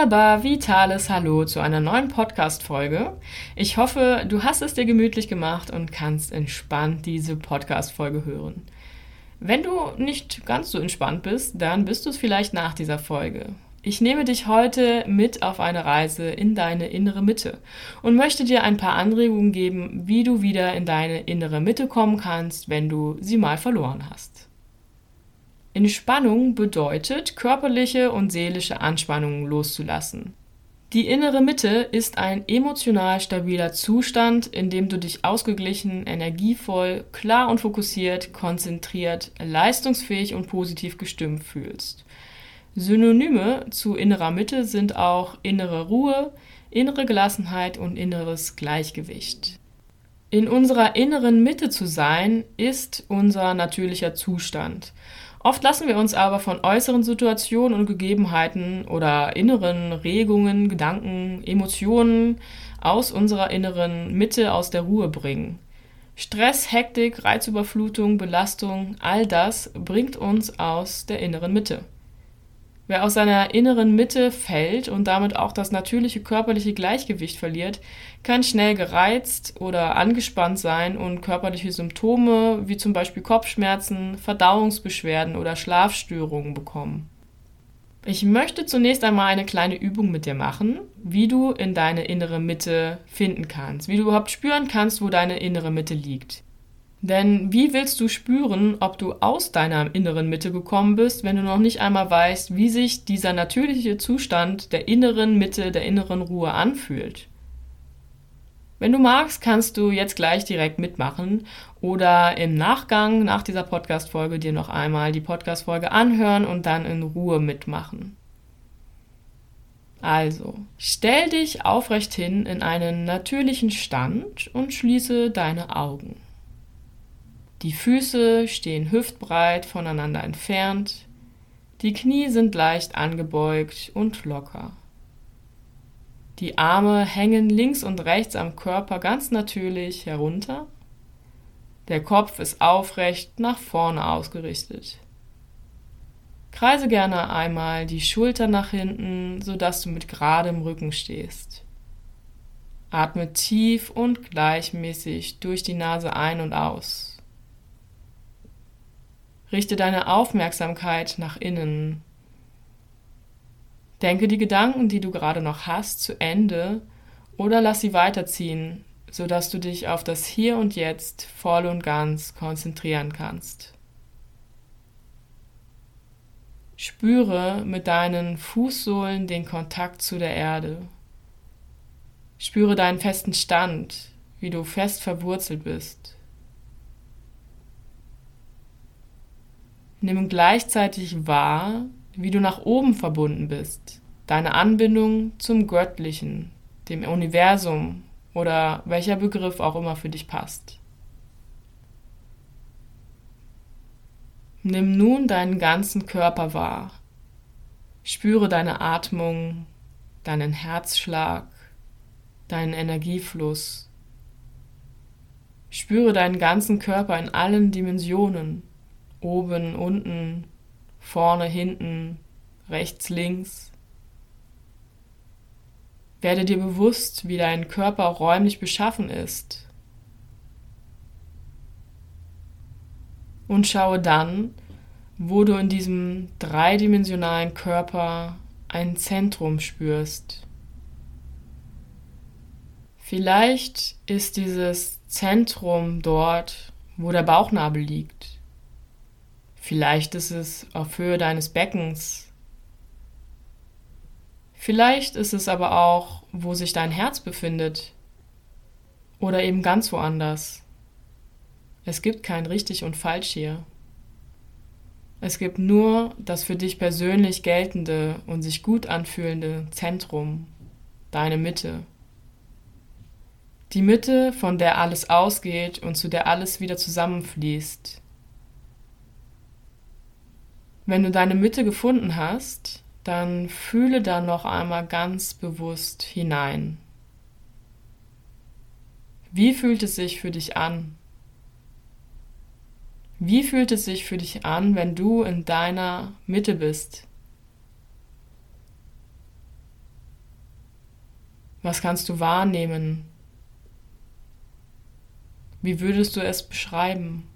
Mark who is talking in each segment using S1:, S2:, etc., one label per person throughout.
S1: wunderbar vitales Hallo zu einer neuen Podcast-Folge. Ich hoffe, du hast es dir gemütlich gemacht und kannst entspannt diese Podcast-Folge hören. Wenn du nicht ganz so entspannt bist, dann bist du es vielleicht nach dieser Folge. Ich nehme dich heute mit auf eine Reise in deine innere Mitte und möchte dir ein paar Anregungen geben, wie du wieder in deine innere Mitte kommen kannst, wenn du sie mal verloren hast. Entspannung bedeutet, körperliche und seelische Anspannungen loszulassen. Die innere Mitte ist ein emotional stabiler Zustand, in dem du dich ausgeglichen, energievoll, klar und fokussiert, konzentriert, leistungsfähig und positiv gestimmt fühlst. Synonyme zu innerer Mitte sind auch innere Ruhe, innere Gelassenheit und inneres Gleichgewicht. In unserer inneren Mitte zu sein, ist unser natürlicher Zustand. Oft lassen wir uns aber von äußeren Situationen und Gegebenheiten oder inneren Regungen, Gedanken, Emotionen aus unserer inneren Mitte aus der Ruhe bringen. Stress, Hektik, Reizüberflutung, Belastung, all das bringt uns aus der inneren Mitte. Wer aus seiner inneren Mitte fällt und damit auch das natürliche körperliche Gleichgewicht verliert, kann schnell gereizt oder angespannt sein und körperliche Symptome wie zum Beispiel Kopfschmerzen, Verdauungsbeschwerden oder Schlafstörungen bekommen. Ich möchte zunächst einmal eine kleine Übung mit dir machen, wie du in deine innere Mitte finden kannst, wie du überhaupt spüren kannst, wo deine innere Mitte liegt. Denn wie willst du spüren, ob du aus deiner inneren Mitte gekommen bist, wenn du noch nicht einmal weißt, wie sich dieser natürliche Zustand der inneren Mitte, der inneren Ruhe anfühlt? Wenn du magst, kannst du jetzt gleich direkt mitmachen oder im Nachgang nach dieser Podcast-Folge dir noch einmal die Podcast-Folge anhören und dann in Ruhe mitmachen. Also, stell dich aufrecht hin in einen natürlichen Stand und schließe deine Augen. Die Füße stehen hüftbreit voneinander entfernt, die Knie sind leicht angebeugt und locker. Die Arme hängen links und rechts am Körper ganz natürlich herunter. Der Kopf ist aufrecht nach vorne ausgerichtet. Kreise gerne einmal die Schultern nach hinten, sodass du mit geradem Rücken stehst. Atme tief und gleichmäßig durch die Nase ein und aus. Richte deine Aufmerksamkeit nach innen. Denke die Gedanken, die du gerade noch hast, zu Ende oder lass sie weiterziehen, sodass du dich auf das Hier und Jetzt voll und ganz konzentrieren kannst. Spüre mit deinen Fußsohlen den Kontakt zu der Erde. Spüre deinen festen Stand, wie du fest verwurzelt bist. Nimm gleichzeitig wahr, wie du nach oben verbunden bist, deine Anbindung zum Göttlichen, dem Universum oder welcher Begriff auch immer für dich passt. Nimm nun deinen ganzen Körper wahr. Spüre deine Atmung, deinen Herzschlag, deinen Energiefluss. Spüre deinen ganzen Körper in allen Dimensionen oben, unten, vorne, hinten, rechts, links. Werde dir bewusst, wie dein Körper räumlich beschaffen ist. Und schaue dann, wo du in diesem dreidimensionalen Körper ein Zentrum spürst. Vielleicht ist dieses Zentrum dort, wo der Bauchnabel liegt. Vielleicht ist es auf Höhe deines Beckens. Vielleicht ist es aber auch, wo sich dein Herz befindet. Oder eben ganz woanders. Es gibt kein richtig und falsch hier. Es gibt nur das für dich persönlich geltende und sich gut anfühlende Zentrum, deine Mitte. Die Mitte, von der alles ausgeht und zu der alles wieder zusammenfließt, wenn du deine Mitte gefunden hast, dann fühle da noch einmal ganz bewusst hinein. Wie fühlt es sich für dich an? Wie fühlt es sich für dich an, wenn du in deiner Mitte bist? Was kannst du wahrnehmen? Wie würdest du es beschreiben?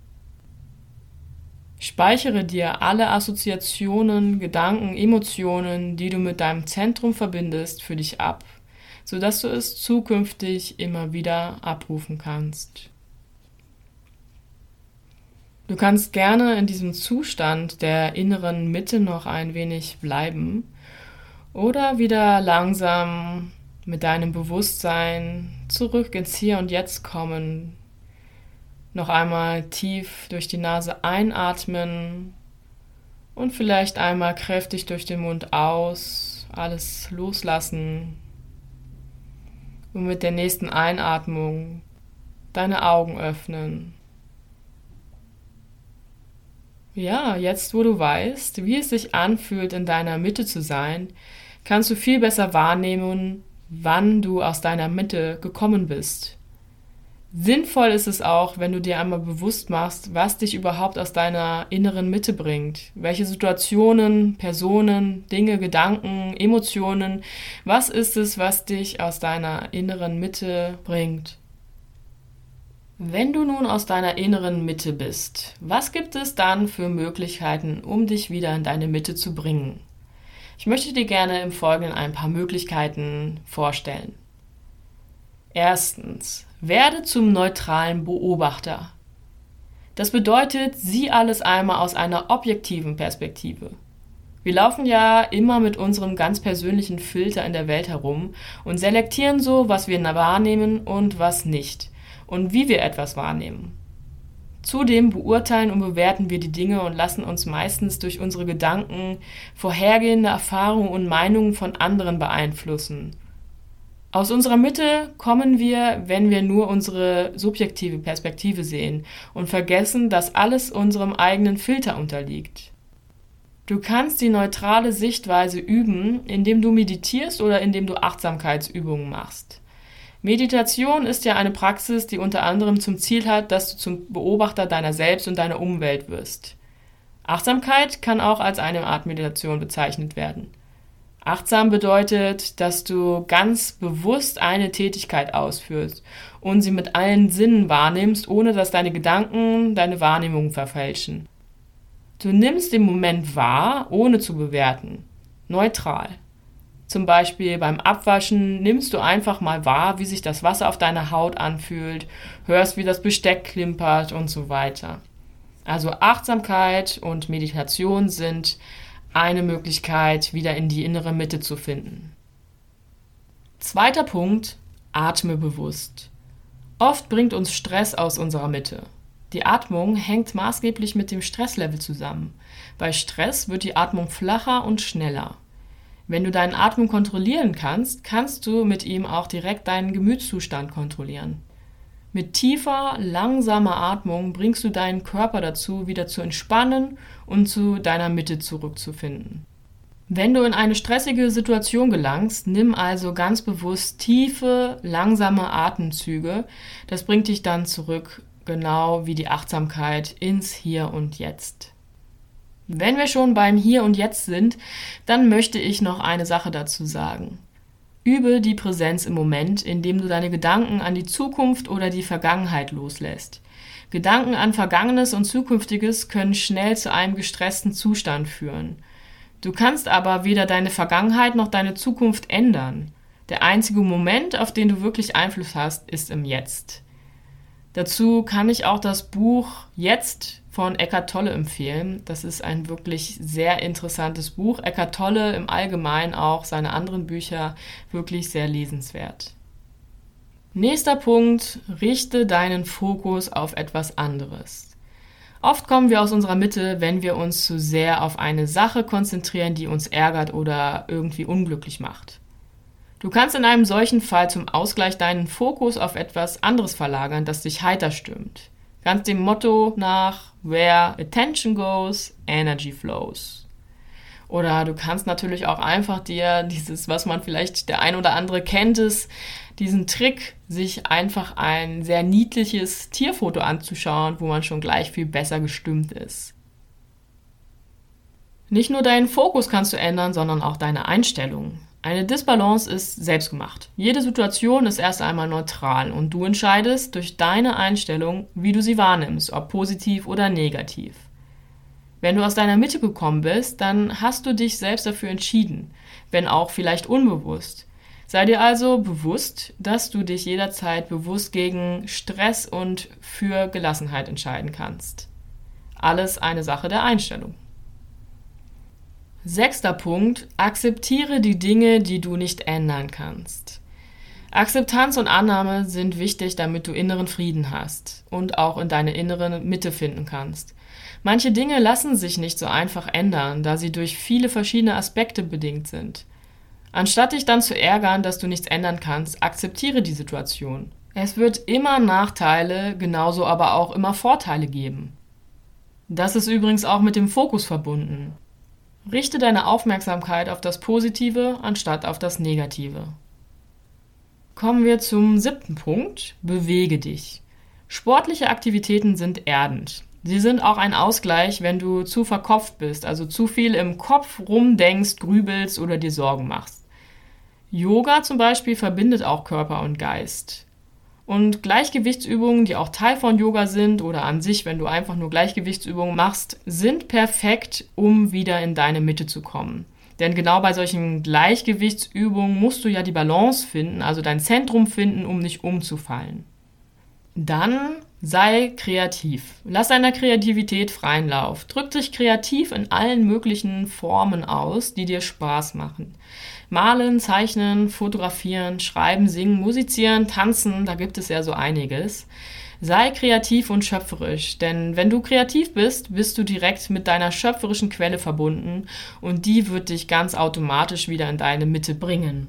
S1: Speichere dir alle Assoziationen, Gedanken, Emotionen, die du mit deinem Zentrum verbindest, für dich ab, sodass du es zukünftig immer wieder abrufen kannst. Du kannst gerne in diesem Zustand der inneren Mitte noch ein wenig bleiben oder wieder langsam mit deinem Bewusstsein zurück ins Hier und Jetzt kommen. Noch einmal tief durch die Nase einatmen und vielleicht einmal kräftig durch den Mund aus, alles loslassen. Und mit der nächsten Einatmung deine Augen öffnen. Ja, jetzt wo du weißt, wie es sich anfühlt, in deiner Mitte zu sein, kannst du viel besser wahrnehmen, wann du aus deiner Mitte gekommen bist. Sinnvoll ist es auch, wenn du dir einmal bewusst machst, was dich überhaupt aus deiner inneren Mitte bringt. Welche Situationen, Personen, Dinge, Gedanken, Emotionen, was ist es, was dich aus deiner inneren Mitte bringt? Wenn du nun aus deiner inneren Mitte bist, was gibt es dann für Möglichkeiten, um dich wieder in deine Mitte zu bringen? Ich möchte dir gerne im Folgenden ein paar Möglichkeiten vorstellen. Erstens, werde zum neutralen Beobachter. Das bedeutet, sieh alles einmal aus einer objektiven Perspektive. Wir laufen ja immer mit unserem ganz persönlichen Filter in der Welt herum und selektieren so, was wir wahrnehmen und was nicht und wie wir etwas wahrnehmen. Zudem beurteilen und bewerten wir die Dinge und lassen uns meistens durch unsere Gedanken, vorhergehende Erfahrungen und Meinungen von anderen beeinflussen. Aus unserer Mitte kommen wir, wenn wir nur unsere subjektive Perspektive sehen und vergessen, dass alles unserem eigenen Filter unterliegt. Du kannst die neutrale Sichtweise üben, indem du meditierst oder indem du Achtsamkeitsübungen machst. Meditation ist ja eine Praxis, die unter anderem zum Ziel hat, dass du zum Beobachter deiner selbst und deiner Umwelt wirst. Achtsamkeit kann auch als eine Art Meditation bezeichnet werden. Achtsam bedeutet, dass du ganz bewusst eine Tätigkeit ausführst und sie mit allen Sinnen wahrnimmst, ohne dass deine Gedanken deine Wahrnehmung verfälschen. Du nimmst den Moment wahr, ohne zu bewerten. Neutral. Zum Beispiel beim Abwaschen nimmst du einfach mal wahr, wie sich das Wasser auf deiner Haut anfühlt, hörst, wie das Besteck klimpert und so weiter. Also Achtsamkeit und Meditation sind eine Möglichkeit, wieder in die innere Mitte zu finden. Zweiter Punkt, atme bewusst. Oft bringt uns Stress aus unserer Mitte. Die Atmung hängt maßgeblich mit dem Stresslevel zusammen. Bei Stress wird die Atmung flacher und schneller. Wenn du deinen Atem kontrollieren kannst, kannst du mit ihm auch direkt deinen Gemütszustand kontrollieren. Mit tiefer, langsamer Atmung bringst du deinen Körper dazu, wieder zu entspannen und zu deiner Mitte zurückzufinden. Wenn du in eine stressige Situation gelangst, nimm also ganz bewusst tiefe, langsame Atemzüge. Das bringt dich dann zurück, genau wie die Achtsamkeit ins Hier und Jetzt. Wenn wir schon beim Hier und Jetzt sind, dann möchte ich noch eine Sache dazu sagen. Übe die Präsenz im Moment, indem du deine Gedanken an die Zukunft oder die Vergangenheit loslässt. Gedanken an Vergangenes und Zukünftiges können schnell zu einem gestressten Zustand führen. Du kannst aber weder deine Vergangenheit noch deine Zukunft ändern. Der einzige Moment, auf den du wirklich Einfluss hast, ist im Jetzt. Dazu kann ich auch das Buch Jetzt von Eckart Tolle empfehlen. Das ist ein wirklich sehr interessantes Buch. Eckart Tolle im Allgemeinen auch seine anderen Bücher wirklich sehr lesenswert. Nächster Punkt, richte deinen Fokus auf etwas anderes. Oft kommen wir aus unserer Mitte, wenn wir uns zu sehr auf eine Sache konzentrieren, die uns ärgert oder irgendwie unglücklich macht. Du kannst in einem solchen Fall zum Ausgleich deinen Fokus auf etwas anderes verlagern, das dich heiter stimmt. Ganz dem Motto nach, where attention goes, energy flows. Oder du kannst natürlich auch einfach dir dieses, was man vielleicht der ein oder andere kennt, es, diesen Trick, sich einfach ein sehr niedliches Tierfoto anzuschauen, wo man schon gleich viel besser gestimmt ist. Nicht nur deinen Fokus kannst du ändern, sondern auch deine Einstellung. Eine Disbalance ist selbstgemacht. Jede Situation ist erst einmal neutral und du entscheidest durch deine Einstellung, wie du sie wahrnimmst, ob positiv oder negativ. Wenn du aus deiner Mitte gekommen bist, dann hast du dich selbst dafür entschieden, wenn auch vielleicht unbewusst. Sei dir also bewusst, dass du dich jederzeit bewusst gegen Stress und für Gelassenheit entscheiden kannst. Alles eine Sache der Einstellung. Sechster Punkt. Akzeptiere die Dinge, die du nicht ändern kannst. Akzeptanz und Annahme sind wichtig, damit du inneren Frieden hast und auch in deine innere Mitte finden kannst. Manche Dinge lassen sich nicht so einfach ändern, da sie durch viele verschiedene Aspekte bedingt sind. Anstatt dich dann zu ärgern, dass du nichts ändern kannst, akzeptiere die Situation. Es wird immer Nachteile, genauso aber auch immer Vorteile geben. Das ist übrigens auch mit dem Fokus verbunden. Richte deine Aufmerksamkeit auf das Positive anstatt auf das Negative. Kommen wir zum siebten Punkt. Bewege dich. Sportliche Aktivitäten sind erdend. Sie sind auch ein Ausgleich, wenn du zu verkopft bist, also zu viel im Kopf rumdenkst, grübelst oder dir Sorgen machst. Yoga zum Beispiel verbindet auch Körper und Geist. Und Gleichgewichtsübungen, die auch Teil von Yoga sind oder an sich, wenn du einfach nur Gleichgewichtsübungen machst, sind perfekt, um wieder in deine Mitte zu kommen. Denn genau bei solchen Gleichgewichtsübungen musst du ja die Balance finden, also dein Zentrum finden, um nicht umzufallen. Dann sei kreativ. Lass deiner Kreativität freien Lauf. Drück dich kreativ in allen möglichen Formen aus, die dir Spaß machen. Malen, zeichnen, fotografieren, schreiben, singen, musizieren, tanzen, da gibt es ja so einiges. Sei kreativ und schöpferisch, denn wenn du kreativ bist, bist du direkt mit deiner schöpferischen Quelle verbunden und die wird dich ganz automatisch wieder in deine Mitte bringen.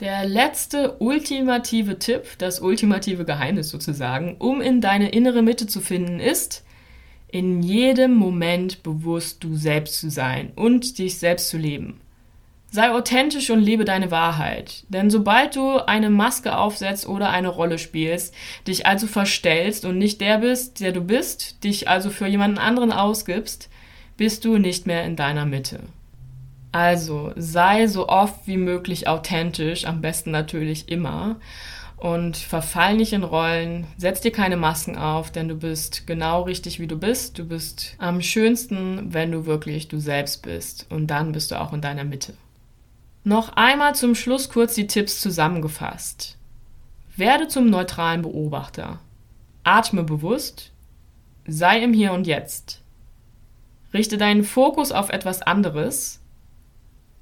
S1: Der letzte ultimative Tipp, das ultimative Geheimnis sozusagen, um in deine innere Mitte zu finden, ist, in jedem Moment bewusst du selbst zu sein und dich selbst zu leben. Sei authentisch und lebe deine Wahrheit. Denn sobald du eine Maske aufsetzt oder eine Rolle spielst, dich also verstellst und nicht der bist, der du bist, dich also für jemanden anderen ausgibst, bist du nicht mehr in deiner Mitte. Also sei so oft wie möglich authentisch, am besten natürlich immer. Und verfall nicht in Rollen, setz dir keine Masken auf, denn du bist genau richtig, wie du bist. Du bist am schönsten, wenn du wirklich du selbst bist. Und dann bist du auch in deiner Mitte. Noch einmal zum Schluss kurz die Tipps zusammengefasst. Werde zum neutralen Beobachter. Atme bewusst. Sei im Hier und Jetzt. Richte deinen Fokus auf etwas anderes.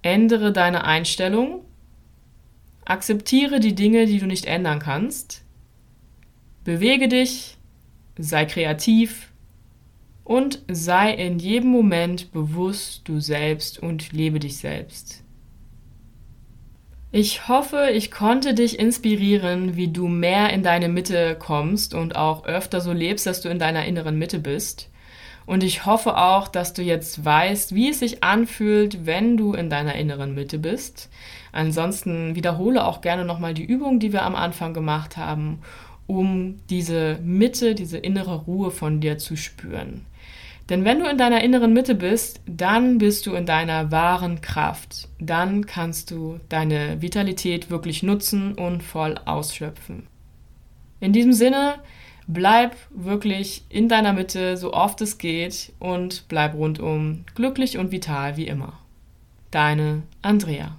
S1: Ändere deine Einstellung. Akzeptiere die Dinge, die du nicht ändern kannst. Bewege dich. Sei kreativ. Und sei in jedem Moment bewusst du selbst und lebe dich selbst. Ich hoffe, ich konnte dich inspirieren, wie du mehr in deine Mitte kommst und auch öfter so lebst, dass du in deiner inneren Mitte bist. Und ich hoffe auch, dass du jetzt weißt, wie es sich anfühlt, wenn du in deiner inneren Mitte bist. Ansonsten wiederhole auch gerne nochmal die Übung, die wir am Anfang gemacht haben, um diese Mitte, diese innere Ruhe von dir zu spüren. Denn wenn du in deiner inneren Mitte bist, dann bist du in deiner wahren Kraft. Dann kannst du deine Vitalität wirklich nutzen und voll ausschöpfen. In diesem Sinne, bleib wirklich in deiner Mitte, so oft es geht und bleib rundum glücklich und vital wie immer. Deine Andrea.